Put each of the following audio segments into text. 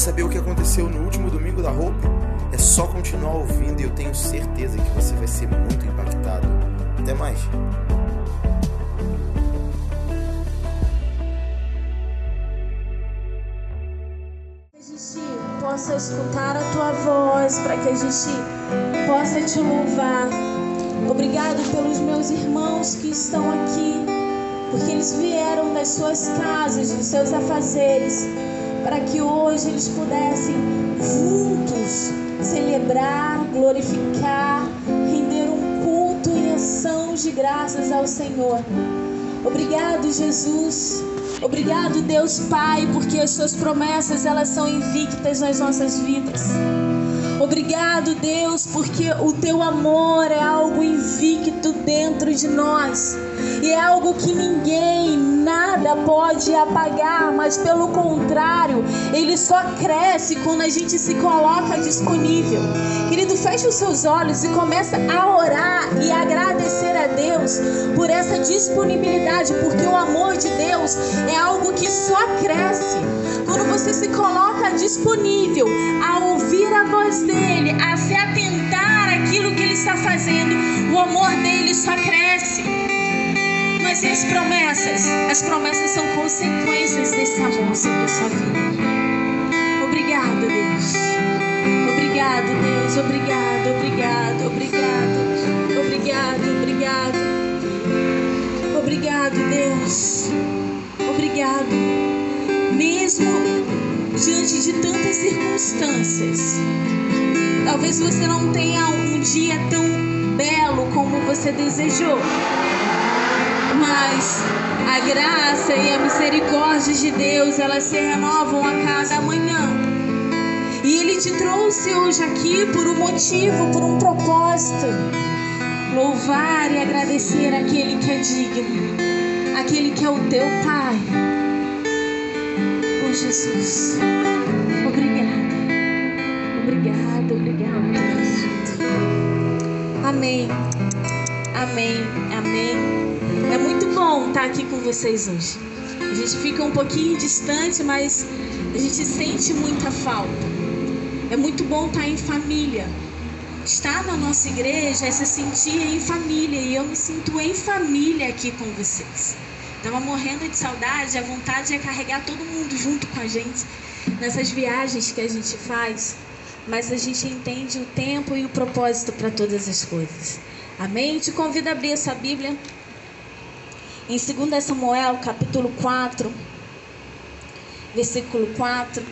saber o que aconteceu no último domingo da roupa? É só continuar ouvindo e eu tenho certeza que você vai ser muito impactado. Até mais. possa escutar a tua voz, para que a gente possa te louvar. Obrigado pelos meus irmãos que estão aqui, porque eles vieram das suas casas, dos seus afazeres, para que hoje eles pudessem juntos celebrar, glorificar, render um culto em ação de graças ao Senhor. Obrigado, Jesus Obrigado, Deus Pai, porque as suas promessas elas são invictas nas nossas vidas. Obrigado, Deus, porque o teu amor é algo invicto dentro de nós. E é algo que ninguém, nada pode apagar, mas pelo contrário, ele só cresce quando a gente se coloca disponível. Querido, feche os seus olhos e começa a orar e agradecer a Deus por essa disponibilidade, porque o amor de Deus é algo que só cresce quando você se coloca disponível a ouvir a voz dele, a se atentar àquilo que ele está fazendo. O amor dele só cresce. Mas e as promessas? As promessas são consequências desse amor sobre a sua vida. Obrigado, Deus. Obrigado, Deus. Obrigado, obrigado, obrigado. Obrigado, obrigado. Obrigado, Deus. Obrigado. Mesmo diante de tantas circunstâncias, talvez você não tenha um dia tão belo como você desejou mas a graça e a misericórdia de Deus, elas se renovam a cada manhã. E Ele te trouxe hoje aqui por um motivo, por um propósito. Louvar e agradecer aquele que é digno, aquele que é o teu Pai. Oh Jesus, Amém, amém, amém. É muito bom estar aqui com vocês hoje. A gente fica um pouquinho distante, mas a gente sente muita falta. É muito bom estar em família. Estar na nossa igreja é se sentir em família e eu me sinto em família aqui com vocês. Estava morrendo de saudade, a vontade é carregar todo mundo junto com a gente nessas viagens que a gente faz, mas a gente entende o tempo e o propósito para todas as coisas. Amém? Te convido a abrir essa Bíblia em 2 Samuel, capítulo 4, versículo 4.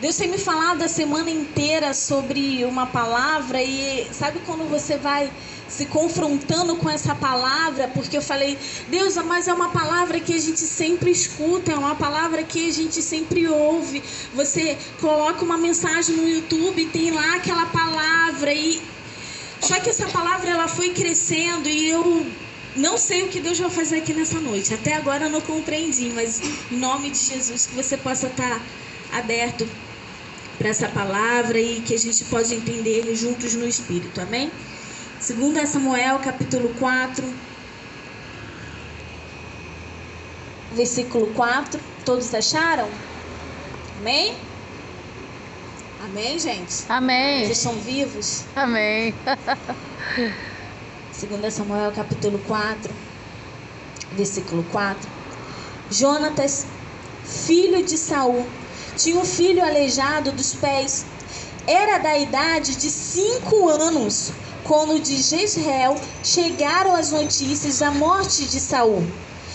Deus tem me falado a semana inteira sobre uma palavra e sabe quando você vai se confrontando com essa palavra, porque eu falei, Deus, mas é uma palavra que a gente sempre escuta, é uma palavra que a gente sempre ouve. Você coloca uma mensagem no YouTube e tem lá aquela palavra e só que essa palavra ela foi crescendo e eu não sei o que Deus vai fazer aqui nessa noite. Até agora eu não compreendi, mas em nome de Jesus que você possa estar aberto para essa palavra e que a gente pode entender juntos no Espírito. Amém? 2 Samuel, capítulo 4, versículo 4. Todos acharam? Amém? Amém, gente? Amém. Vocês estão vivos? Amém. 2 Samuel capítulo 4, versículo 4. Jonatas, filho de Saul, tinha um filho aleijado dos pés. Era da idade de cinco anos quando de Jezreel chegaram as notícias da morte de Saul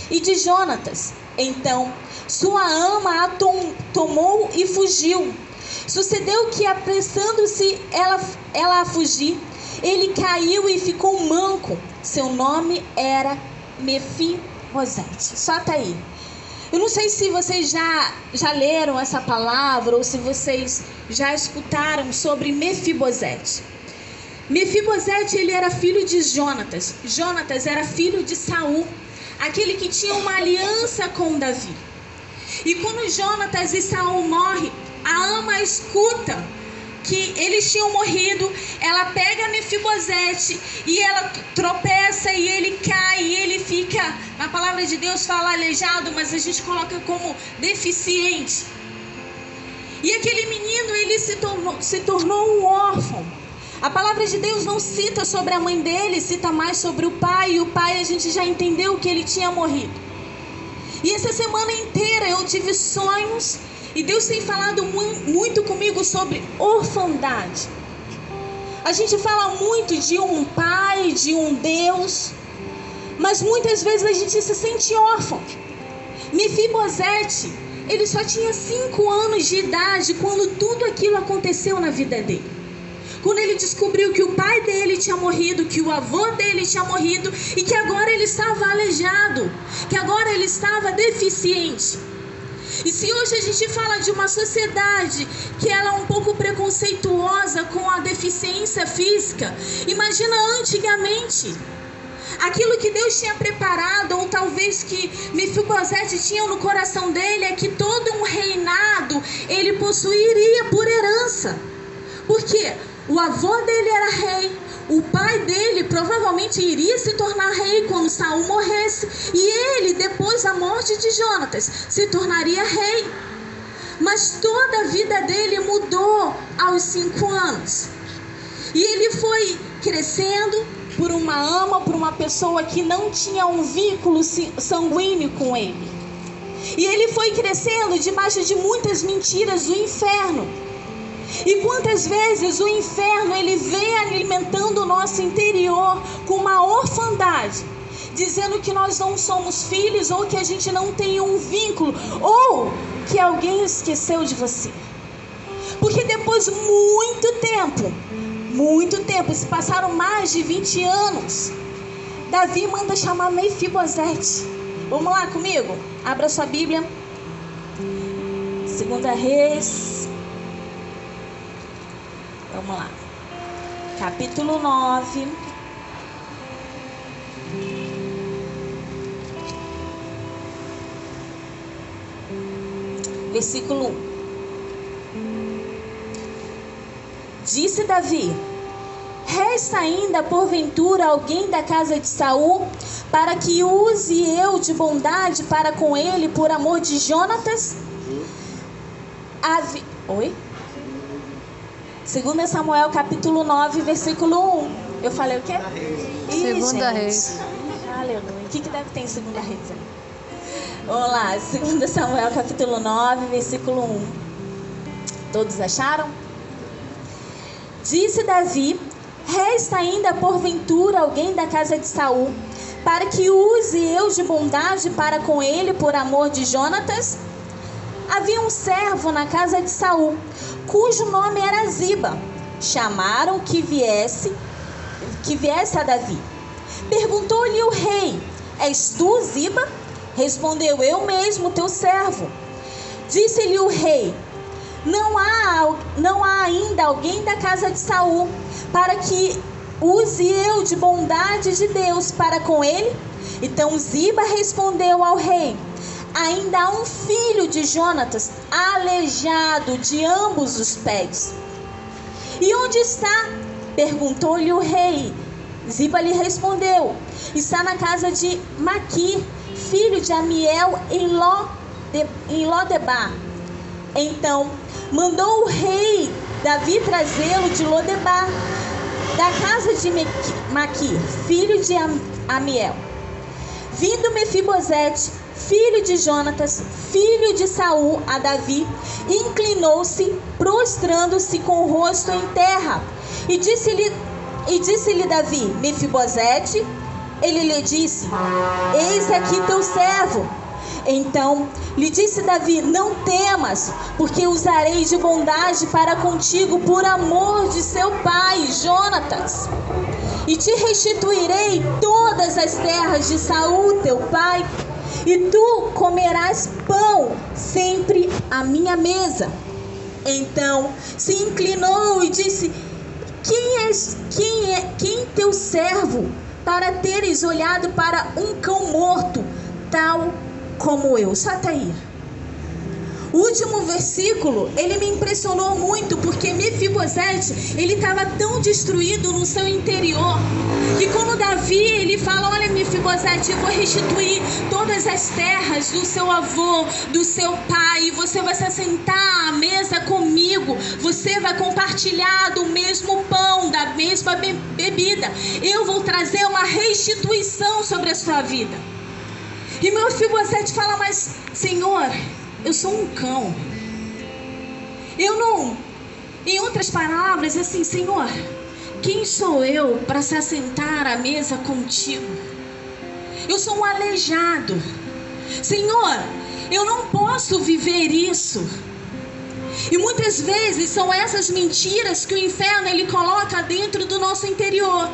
e de Jonatas. Então, sua ama a tom, tomou e fugiu. Sucedeu que, apressando-se ela, ela a fugir, ele caiu e ficou manco. Seu nome era Mefibosete. Só tá aí. Eu não sei se vocês já, já leram essa palavra ou se vocês já escutaram sobre Mefibosete. Mefibosete ele era filho de Jonatas. Jonatas era filho de Saul, aquele que tinha uma aliança com Davi. E quando Jonatas e Saul morrem, a ama escuta que eles tinham morrido, ela pega Mefibosete e ela tropeça e ele cai e ele fica, na palavra de Deus fala aleijado, mas a gente coloca como deficiente. E aquele menino, ele se tornou, se tornou um órfão. A palavra de Deus não cita sobre a mãe dele, cita mais sobre o pai. E o pai a gente já entendeu que ele tinha morrido. E essa semana inteira eu tive sonhos e Deus tem falado muito comigo sobre orfandade. A gente fala muito de um pai, de um Deus, mas muitas vezes a gente se sente órfão. Mefibosete, ele só tinha cinco anos de idade quando tudo aquilo aconteceu na vida dele. Quando ele descobriu que o pai dele tinha morrido, que o avô dele tinha morrido e que agora ele estava aleijado, que agora ele estava deficiente. E se hoje a gente fala de uma sociedade que ela é um pouco preconceituosa com a deficiência física, imagina antigamente aquilo que Deus tinha preparado, ou talvez que Mefibosete tinha no coração dele, é que todo um reinado ele possuiria por herança. Porque o avô dele era rei, o pai dele provavelmente iria se tornar rei quando Saul morresse, e ele, depois da morte de Jonatas, se tornaria rei. Mas toda a vida dele mudou aos cinco anos. E ele foi crescendo por uma ama, por uma pessoa que não tinha um vínculo sanguíneo com ele. E ele foi crescendo debaixo de muitas mentiras do inferno. E quantas vezes o inferno ele vem alimentando o nosso interior com uma orfandade, dizendo que nós não somos filhos ou que a gente não tem um vínculo ou que alguém esqueceu de você. Porque depois de muito tempo, muito tempo, se passaram mais de 20 anos, Davi manda chamar Mefibosete. Vamos lá comigo? Abra sua Bíblia. Segunda Reis Vamos lá. Capítulo 9. Versículo 1. Disse Davi: Resta ainda porventura alguém da casa de Saul para que use eu de bondade para com ele por amor de Jonatas? Ave... Oi? 2 Samuel capítulo 9, versículo 1. Eu falei o quê? Ih, segunda Reis. Aleluia. O que, que deve ter em Segunda Reis? Vamos lá, 2 Samuel capítulo 9, versículo 1. Todos acharam? Disse Davi: Resta ainda porventura alguém da casa de Saul, para que use eu de bondade para com ele por amor de Jonatas? Havia um servo na casa de Saul, cujo nome era Ziba. Chamaram que viesse, que viesse a Davi. Perguntou-lhe o rei: És tu Ziba? Respondeu: Eu mesmo, teu servo. Disse-lhe o rei: não há, não há ainda alguém da casa de Saul para que use eu de bondade de Deus para com ele? Então Ziba respondeu ao rei: ainda há um filho de Jonatas, aleijado de ambos os pés. E onde está? perguntou-lhe o rei. Ziba lhe respondeu: Está na casa de Maqui, filho de Amiel, em, Ló em Lodebar. Então mandou o rei Davi trazê-lo de Lodebar, da casa de Maqui, filho de Amiel. Vindo Mefibosete, filho de Jonatas, filho de Saul, a Davi, inclinou-se, prostrando-se com o rosto em terra. E disse-lhe e disse-lhe Davi: Mefibosete, ele lhe disse: Eis aqui teu servo. Então lhe disse Davi: Não temas, porque usarei de bondade para contigo por amor de seu pai, Jonatas. E te restituirei todas as terras de Saul, teu pai, e tu comerás pão sempre à minha mesa. Então se inclinou e disse: Quem és, quem é, quem teu servo para teres olhado para um cão morto, tal como eu? Aí. O último versículo, ele me impressionou muito porque Mefibosete, ele estava tão destruído no seu interior, que quando Davi, ele fala, olha Mefibosete, eu vou restituir todas as terras do seu avô, do seu pai, você vai se assentar à mesa comigo, você vai compartilhar do mesmo pão, da mesma bebida. Eu vou trazer uma restituição sobre a sua vida. E meu Mefibosete fala, mas Senhor, eu sou um cão. Eu não. Em outras palavras, assim, Senhor, quem sou eu para se assentar à mesa contigo? Eu sou um aleijado. Senhor, eu não posso viver isso. E muitas vezes são essas mentiras que o inferno ele coloca dentro do nosso interior.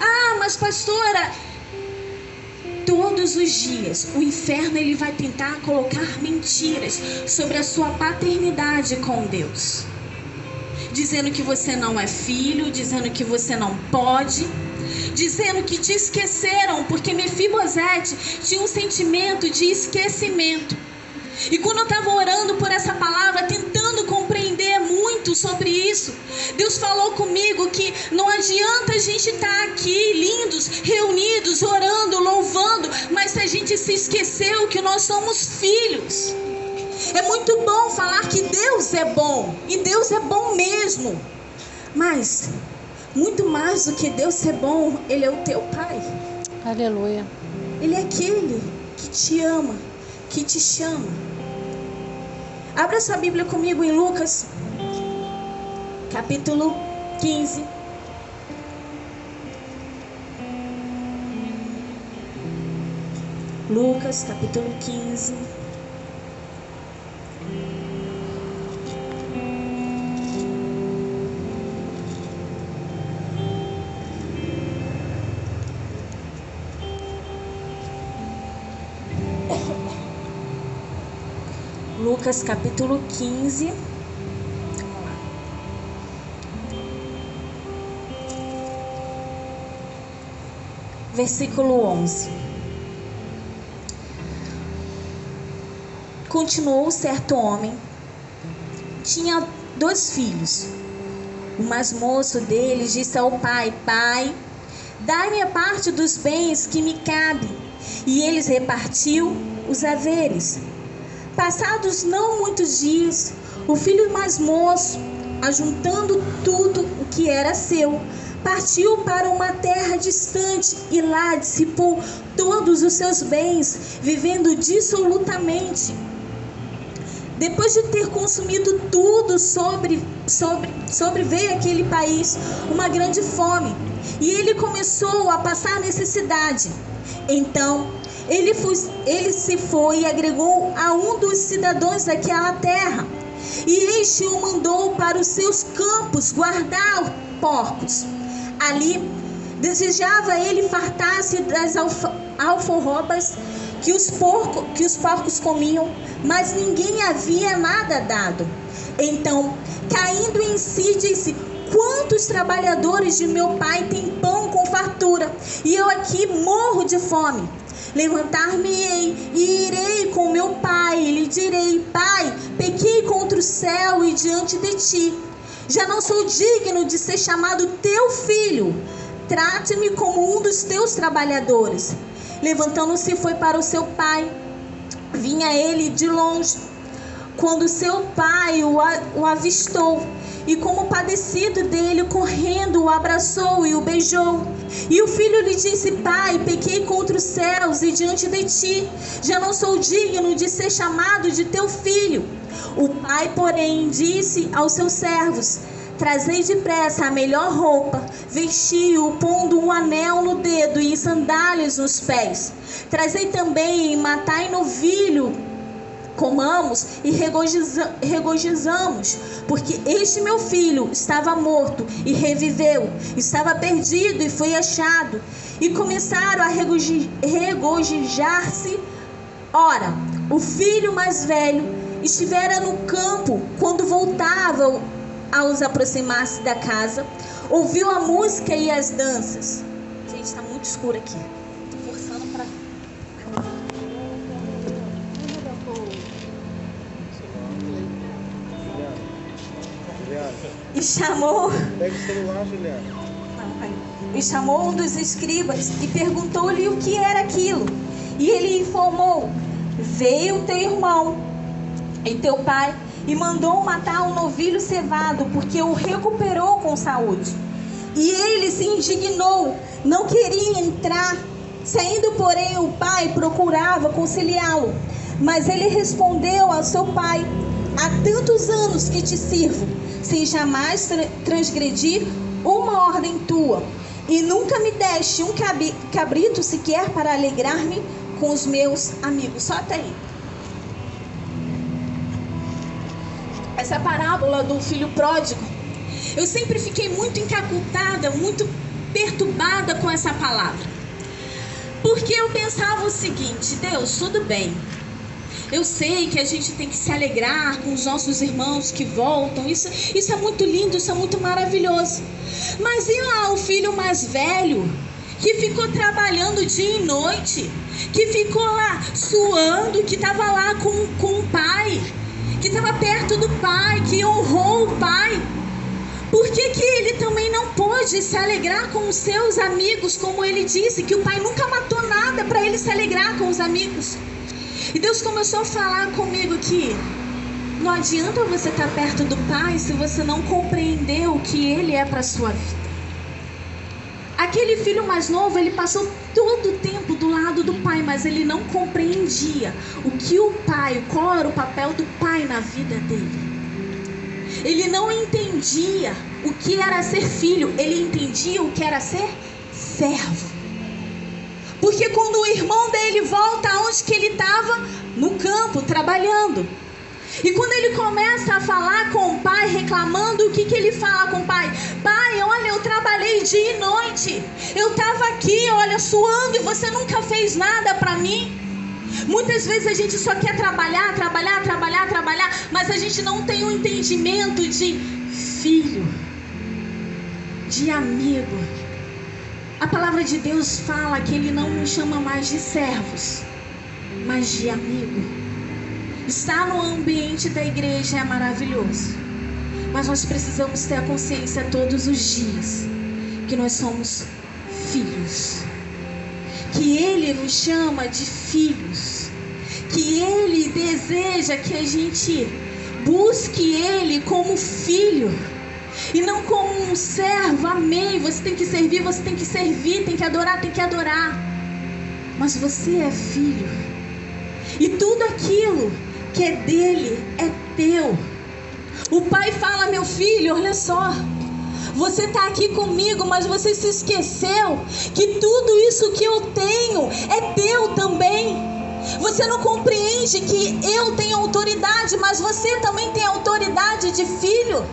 Ah, mas pastora, todos os dias o inferno ele vai tentar colocar mentiras sobre a sua paternidade com Deus. Dizendo que você não é filho, dizendo que você não pode, dizendo que te esqueceram, porque Mefibosete tinha um sentimento de esquecimento. E quando eu estava orando por essa palavra, tentando compreender muito sobre isso, Deus falou comigo que não adianta a gente estar tá aqui lindos, reunidos, orando, louvando, mas se a gente se esqueceu que nós somos filhos. É muito bom falar que Deus é bom, e Deus é bom mesmo. Mas, muito mais do que Deus ser bom, Ele é o teu Pai. Aleluia. Ele é aquele que te ama, que te chama. Abra sua Bíblia comigo em Lucas, capítulo 15. Lucas, capítulo 15. Lucas capítulo 15. Versículo 11. Continuou certo homem, tinha dois filhos. O mais moço deles disse ao pai: Pai, dai-me a parte dos bens que me cabe. E eles repartiu os haveres. Passados não muitos dias, o filho mais moço, ajuntando tudo o que era seu, partiu para uma terra distante e lá dissipou todos os seus bens, vivendo dissolutamente. Depois de ter consumido tudo sobre, sobre, sobreveio aquele país uma grande fome e ele começou a passar necessidade. Então ele, foi, ele se foi e agregou a um dos cidadãos daquela terra. E este o mandou para os seus campos guardar porcos. Ali desejava ele fartar-se das alforrobas que os, porco, que os porcos comiam, mas ninguém havia nada dado. Então, caindo em si, disse: Quantos trabalhadores de meu pai têm pão com fartura, e eu aqui morro de fome? Levantar-me-ei e irei com meu pai, e lhe direi: Pai, pequei contra o céu e diante de ti. Já não sou digno de ser chamado teu filho. Trate-me como um dos teus trabalhadores. Levantando-se, foi para o seu pai. Vinha ele de longe. Quando seu pai o avistou, e como padecido dele, correndo, o abraçou e o beijou. E o filho lhe disse: Pai, pequei contra os céus e diante de ti, já não sou digno de ser chamado de teu filho. O pai, porém, disse aos seus servos: Trazei depressa a melhor roupa, vestiu, pondo um anel no dedo e sandálias nos pés. Trazei também matai novilho comamos e regozijamos, porque este meu filho estava morto e reviveu, estava perdido e foi achado. E começaram a regozijar-se. Ora, o filho mais velho estivera no campo quando voltavam aos aproximar-se da casa, ouviu a música e as danças. Gente, está muito escuro aqui. E chamou. Pega o celular, Juliana. E chamou um dos escribas e perguntou-lhe o que era aquilo. E ele informou: Veio teu irmão e teu pai e mandou matar um novilho cevado, porque o recuperou com saúde. E ele se indignou, não queria entrar. Saindo, porém, o pai procurava conciliá-lo. Mas ele respondeu ao seu pai: Há tantos anos que te sirvo, sem jamais transgredir uma ordem tua, e nunca me deste um cabrito sequer para alegrar-me com os meus amigos. Só até aí. Essa parábola do filho pródigo, eu sempre fiquei muito encacutada, muito perturbada com essa palavra. Porque eu pensava o seguinte: Deus, tudo bem, eu sei que a gente tem que se alegrar com os nossos irmãos que voltam. Isso, isso é muito lindo, isso é muito maravilhoso. Mas e lá o filho mais velho, que ficou trabalhando dia e noite, que ficou lá suando, que estava lá com, com o pai, que estava perto do pai, que honrou o pai? Por que, que ele também não pôde se alegrar com os seus amigos, como ele disse, que o pai nunca matou nada para ele se alegrar com os amigos? E Deus começou a falar comigo que não adianta você estar perto do Pai se você não compreender o que Ele é para sua vida. Aquele filho mais novo, ele passou todo o tempo do lado do pai, mas ele não compreendia o que o pai, qual era o papel do pai na vida dele. Ele não entendia o que era ser filho, ele entendia o que era ser servo. Porque quando o irmão dele volta aonde que ele estava? No campo, trabalhando. E quando ele começa a falar com o pai, reclamando, o que, que ele fala com o pai? Pai, olha, eu trabalhei dia e noite. Eu estava aqui, olha, suando e você nunca fez nada para mim. Muitas vezes a gente só quer trabalhar, trabalhar, trabalhar, trabalhar, mas a gente não tem um entendimento de filho, de amigo, a palavra de Deus fala que Ele não nos chama mais de servos, mas de amigo. Estar no ambiente da igreja é maravilhoso, mas nós precisamos ter a consciência todos os dias que nós somos filhos, que Ele nos chama de filhos, que Ele deseja que a gente busque Ele como filho e não como um servo, amém. Você tem que servir, você tem que servir, tem que adorar, tem que adorar. Mas você é filho. E tudo aquilo que é dele é teu. O pai fala, meu filho, olha só. Você está aqui comigo, mas você se esqueceu que tudo isso que eu tenho é teu também. Você não compreende que eu tenho autoridade, mas você também tem autoridade de filho.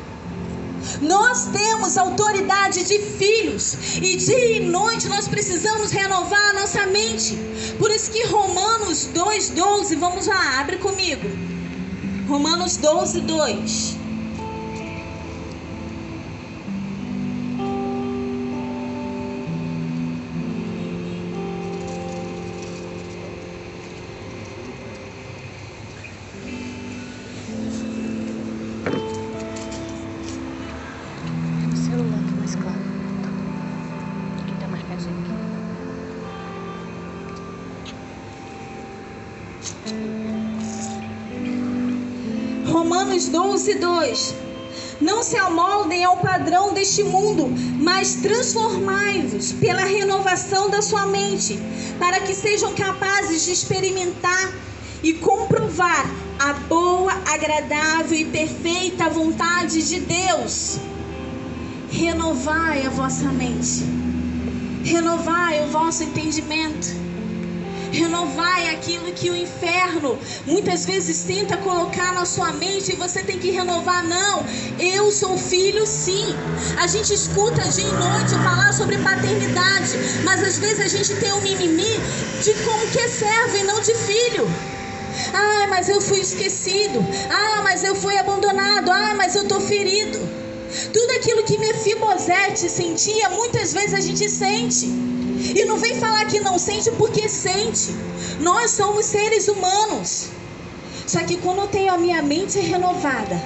Nós temos autoridade de filhos e dia e noite nós precisamos renovar a nossa mente. Por isso que Romanos 2:12, vamos lá, abre comigo. Romanos 12:2. Romanos 12, 2. Não se amoldem ao padrão deste mundo, mas transformai-vos pela renovação da sua mente, para que sejam capazes de experimentar e comprovar a boa, agradável e perfeita vontade de Deus. Renovai a vossa mente, renovai o vosso entendimento Renovai aquilo que o inferno muitas vezes tenta colocar na sua mente e você tem que renovar. Não, eu sou filho sim. A gente escuta dia e noite falar sobre paternidade, mas às vezes a gente tem um mimimi de como que é servo e não de filho. Ah, mas eu fui esquecido. Ah, mas eu fui abandonado. Ah, mas eu estou ferido. Tudo aquilo que Mefibosete sentia, muitas vezes a gente sente. E não vem falar que não sente porque sente. Nós somos seres humanos. Só que quando eu tenho a minha mente renovada,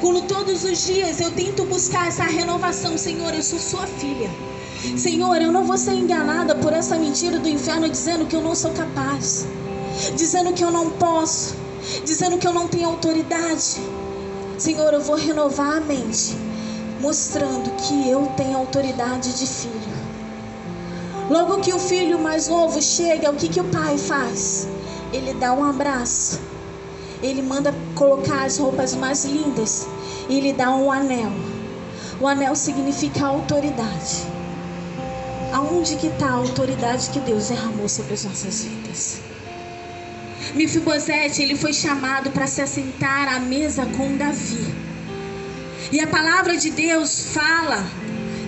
Quando todos os dias eu tento buscar essa renovação, Senhor, eu sou sua filha. Senhor, eu não vou ser enganada por essa mentira do inferno dizendo que eu não sou capaz, dizendo que eu não posso, dizendo que eu não tenho autoridade. Senhor, eu vou renovar a mente, mostrando que eu tenho autoridade de filho. Logo que o filho mais novo chega, o que, que o pai faz? Ele dá um abraço, ele manda colocar as roupas mais lindas e ele dá um anel. O anel significa autoridade. Aonde que está a autoridade que Deus derramou sobre as nossas vidas? Mefibosete, ele foi chamado para se assentar à mesa com Davi. E a palavra de Deus fala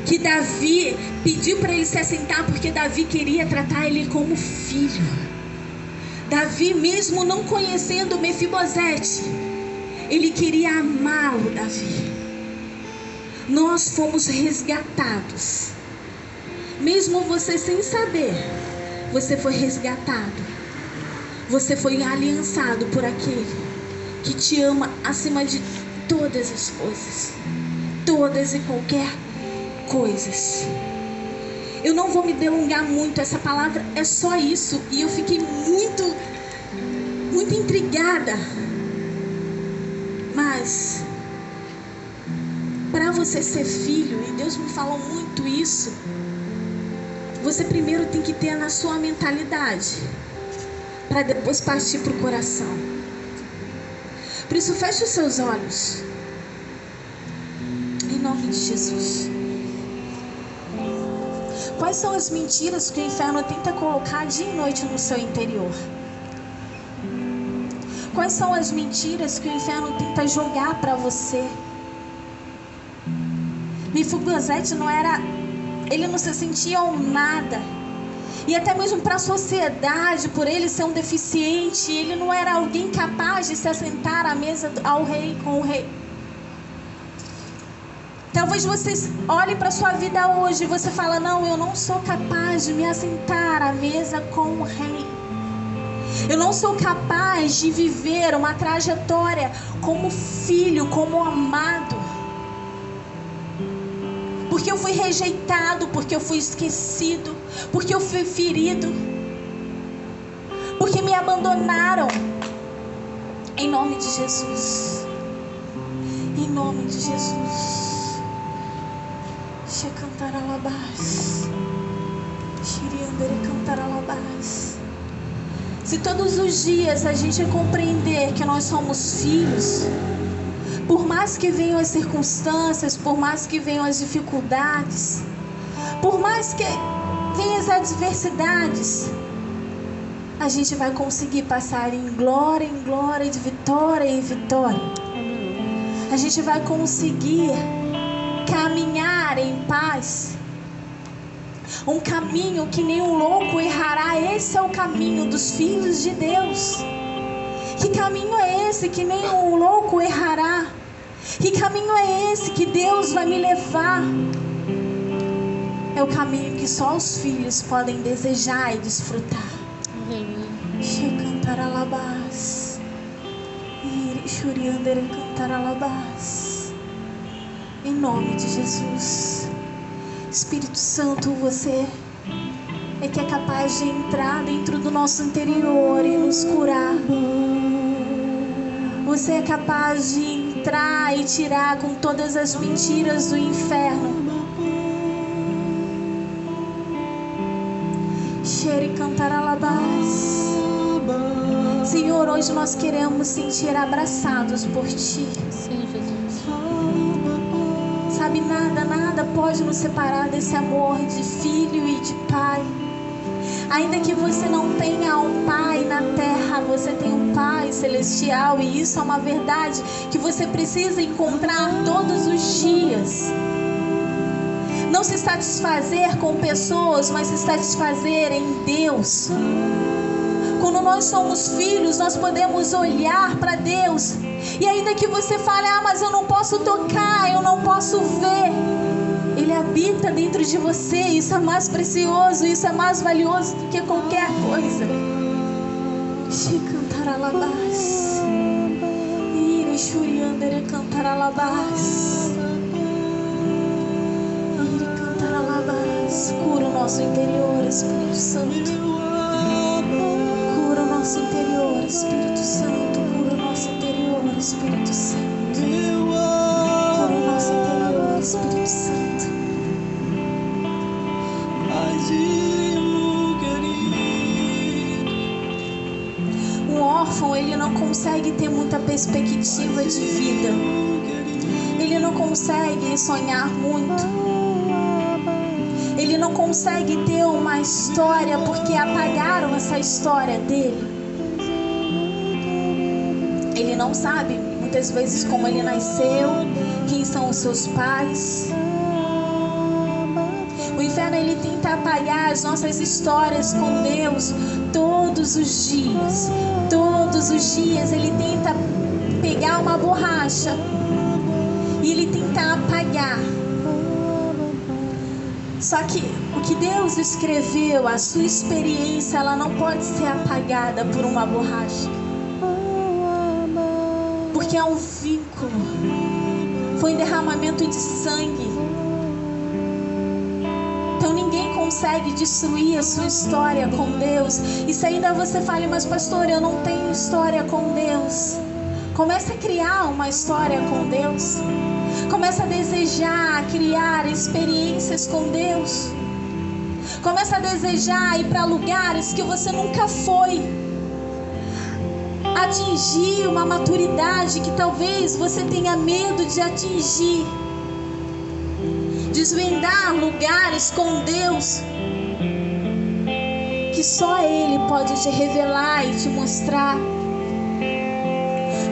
que Davi pediu para ele se assentar porque Davi queria tratar ele como filho. Davi, mesmo não conhecendo Mefibosete, ele queria amá-lo, Davi. Nós fomos resgatados. Mesmo você sem saber, você foi resgatado. Você foi aliançado por aquele que te ama acima de todas as coisas. Todas e qualquer coisas. Eu não vou me delongar muito, essa palavra é só isso. E eu fiquei muito, muito intrigada. Mas, para você ser filho, e Deus me falou muito isso, você primeiro tem que ter na sua mentalidade, para depois partir para o coração. Por isso, feche os seus olhos. Em nome de Jesus. Quais são as mentiras que o inferno tenta colocar dia e noite no seu interior? Quais são as mentiras que o inferno tenta jogar para você? Mefibosete não era, ele não se sentia um nada. E até mesmo para a sociedade, por ele ser um deficiente, ele não era alguém capaz de se assentar à mesa ao rei com o rei. Talvez você olhe para sua vida hoje e você fala: "Não, eu não sou capaz de me assentar à mesa com o rei. Eu não sou capaz de viver uma trajetória como filho, como amado. Porque eu fui rejeitado, porque eu fui esquecido, porque eu fui ferido, porque me abandonaram. Em nome de Jesus. Em nome de Jesus. She cantaralabás. Shiriandere cantaralabás. Se todos os dias a gente compreender que nós somos filhos, por mais que venham as circunstâncias, por mais que venham as dificuldades, por mais que venham as adversidades, a gente vai conseguir passar em glória, em glória, de vitória em vitória. A gente vai conseguir caminhar em paz. Um caminho que nenhum louco errará. Esse é o caminho dos filhos de Deus. Que caminho é esse que nenhum louco errará? Que caminho é esse que Deus vai me levar? É o caminho que só os filhos podem desejar e desfrutar. Cantaralabás. Iri cantaralabás. Em nome de Jesus. Espírito Santo, você é que é capaz de entrar dentro do nosso interior e nos curar. Você é capaz de entrar e tirar com todas as mentiras do inferno. Xere cantar alabás. Senhor, hoje nós queremos sentir abraçados por Ti. Sim, Jesus. Sabe, nada, nada pode nos separar desse amor de filho e de pai. Ainda que você não tenha um pai na terra, você tem um pai celestial e isso é uma verdade que você precisa encontrar todos os dias. Não se satisfazer com pessoas, mas se satisfazer em Deus. Quando nós somos filhos, nós podemos olhar para Deus. E ainda que você fale, ah, mas eu não posso tocar, eu não posso ver. Ele habita dentro de você. Isso é mais precioso, isso é mais valioso do que qualquer coisa. Chicantaralabás. Iri Irixuri andere cantaralabás. Ire cantaralabás. Cura o nosso interior, Espírito Santo. Cura o nosso interior, Espírito Santo. Espírito Santo. Cura o nosso interior, Espírito Santo. Um órfão, ele não consegue ter muita perspectiva de vida. Ele não consegue sonhar muito. Ele não consegue ter uma história porque apagaram essa história dele. Ele não sabe muitas vezes como ele nasceu, quem são os seus pais. O inferno ele tenta apagar as nossas histórias com Deus todos os dias. Todos os dias ele tenta pegar uma borracha e ele tenta apagar. Só que o que Deus escreveu, a sua experiência, ela não pode ser apagada por uma borracha. Porque é um vínculo. Foi um derramamento de sangue. Então ninguém consegue destruir a sua história com Deus. E se ainda você fale, mas pastor, eu não tenho história com Deus. Comece a criar uma história com Deus. Comece a desejar criar experiências com Deus. Comece a desejar ir para lugares que você nunca foi. Atingir uma maturidade que talvez você tenha medo de atingir desvendar lugares com Deus que só Ele pode te revelar e te mostrar.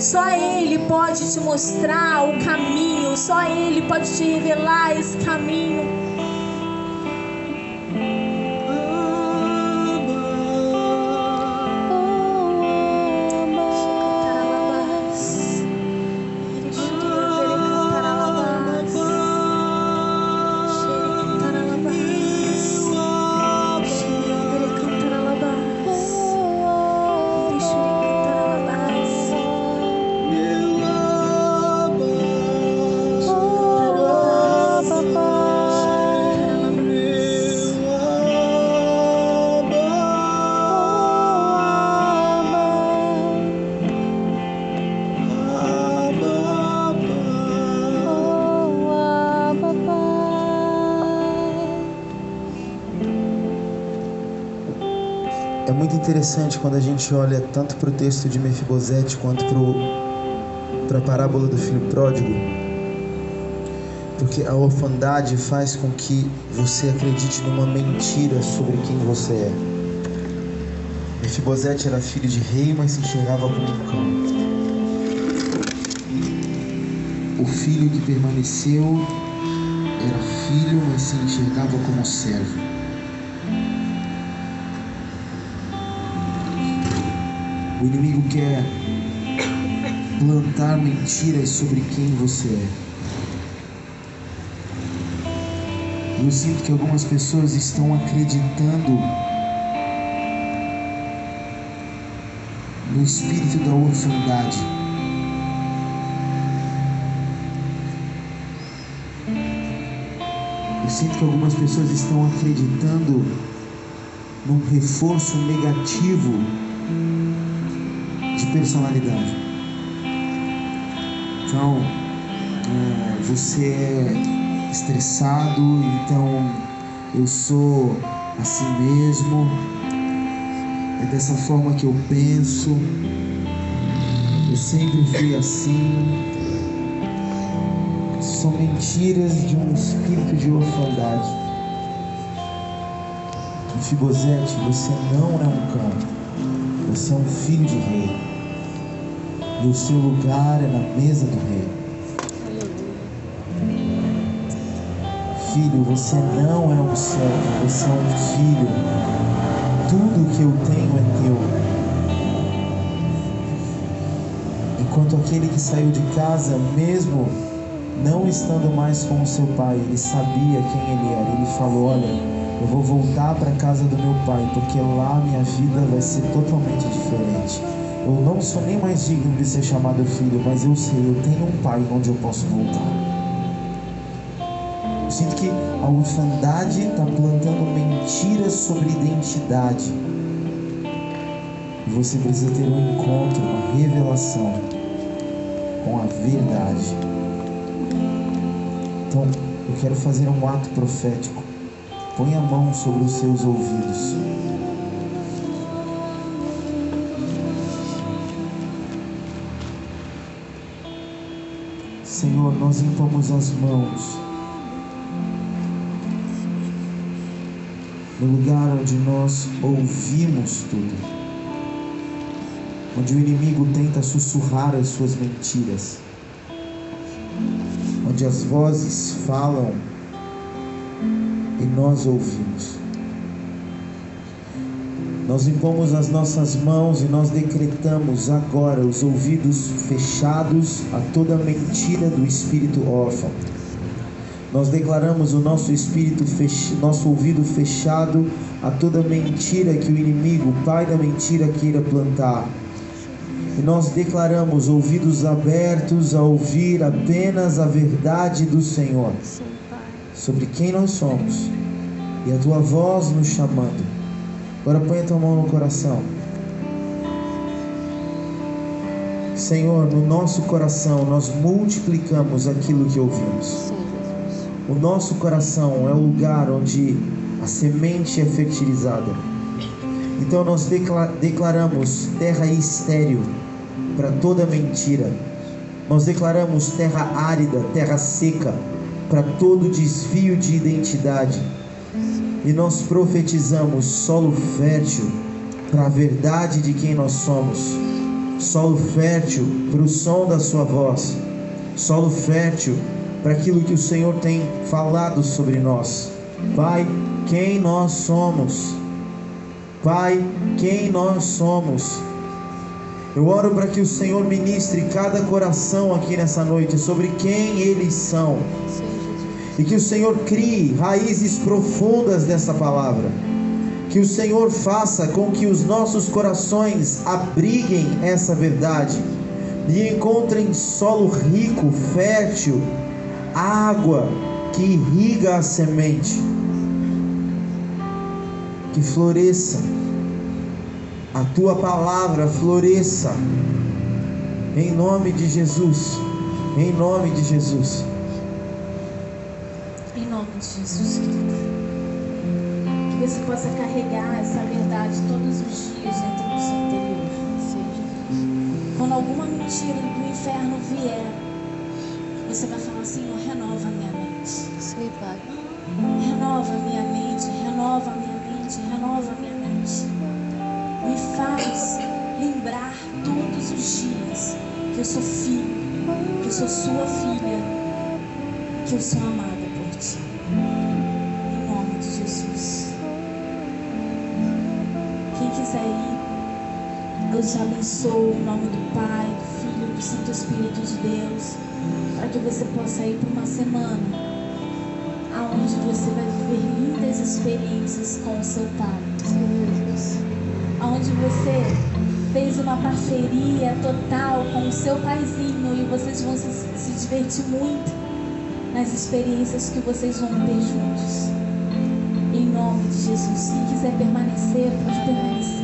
Só Ele pode te mostrar o caminho, só Ele pode te revelar esse caminho. É muito interessante quando a gente olha tanto para o texto de Mefibosete quanto para a parábola do filho pródigo, porque a orfandade faz com que você acredite numa mentira sobre quem você é. Mefibosete era filho de rei, mas se enxergava como um cão. O filho que permaneceu era filho, mas se enxergava como servo. O inimigo quer plantar mentiras sobre quem você é. Eu sinto que algumas pessoas estão acreditando no espírito da orfandade. Eu sinto que algumas pessoas estão acreditando num reforço negativo personalidade. Então, é, você é estressado, então eu sou assim mesmo, é dessa forma que eu penso, eu sempre fui assim. São mentiras de um espírito de orfandade. Fibosete, você não é um cão, você é um filho de rei. E o seu lugar é na mesa do rei. Filho, você não é um servo, você é um filho. Tudo que eu tenho é teu. Enquanto aquele que saiu de casa, mesmo não estando mais com o seu pai, ele sabia quem ele era. Ele falou: Olha, eu vou voltar para a casa do meu pai, porque lá minha vida vai ser totalmente diferente. Eu não sou nem mais digno de ser chamado filho, mas eu sei, eu tenho um pai onde eu posso voltar. Eu sinto que a orfandade está plantando mentiras sobre identidade. E você precisa ter um encontro, uma revelação com a verdade. Então, eu quero fazer um ato profético. Põe a mão sobre os seus ouvidos. Senhor, nós limpamos as mãos no lugar onde nós ouvimos tudo, onde o inimigo tenta sussurrar as suas mentiras, onde as vozes falam e nós ouvimos. Nós impomos as nossas mãos e nós decretamos agora os ouvidos fechados a toda mentira do espírito órfão. Nós declaramos o nosso espírito fech... nosso ouvido fechado a toda mentira que o inimigo, o pai da mentira, queira plantar. E nós declaramos ouvidos abertos a ouvir apenas a verdade do Senhor sobre quem nós somos e a tua voz nos chamando. Agora põe a tua mão no coração. Senhor, no nosso coração nós multiplicamos aquilo que ouvimos. O nosso coração é o lugar onde a semente é fertilizada. Então nós declaramos terra estéril para toda mentira. Nós declaramos terra árida, terra seca para todo desvio de identidade e nós profetizamos solo fértil para a verdade de quem nós somos, solo fértil para o som da Sua voz, solo fértil para aquilo que o Senhor tem falado sobre nós. Pai, quem nós somos? Pai, quem nós somos? Eu oro para que o Senhor ministre cada coração aqui nessa noite sobre quem eles são e que o Senhor crie raízes profundas dessa palavra. Que o Senhor faça com que os nossos corações abriguem essa verdade e encontrem solo rico, fértil, água que irriga a semente. Que floresça, a tua palavra floresça, em nome de Jesus, em nome de Jesus de Jesus, querido. Que você possa carregar essa verdade todos os dias dentro do seu interior. Quando alguma mentira do inferno vier, você vai falar, Senhor, renova minha mente. Sim, Pai. Renova minha mente, renova minha mente, renova minha mente. Me faz lembrar todos os dias que eu sou filho, que eu sou sua filha, que eu sou amada. Em nome de Jesus. Quem quiser ir, eu te abençoo em nome do Pai, do Filho do Santo Espírito de Deus. Para que você possa ir por uma semana aonde você vai viver lindas experiências com o seu Pai. Aonde você fez uma parceria total com o seu paizinho e vocês vão se, se divertir muito nas experiências que vocês vão ter juntos. Em nome de Jesus. Quem quiser permanecer, pode permanecer.